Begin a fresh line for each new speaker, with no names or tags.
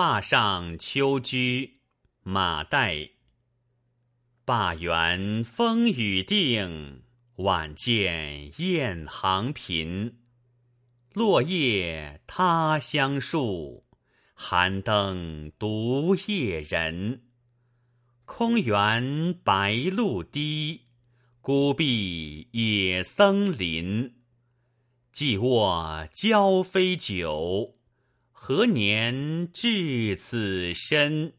坝上秋居，马岱。坝原风雨定，晚见雁行频。落叶他乡树，寒灯独夜人。空园白露滴，孤壁野僧林。既卧交飞酒，何年至此身？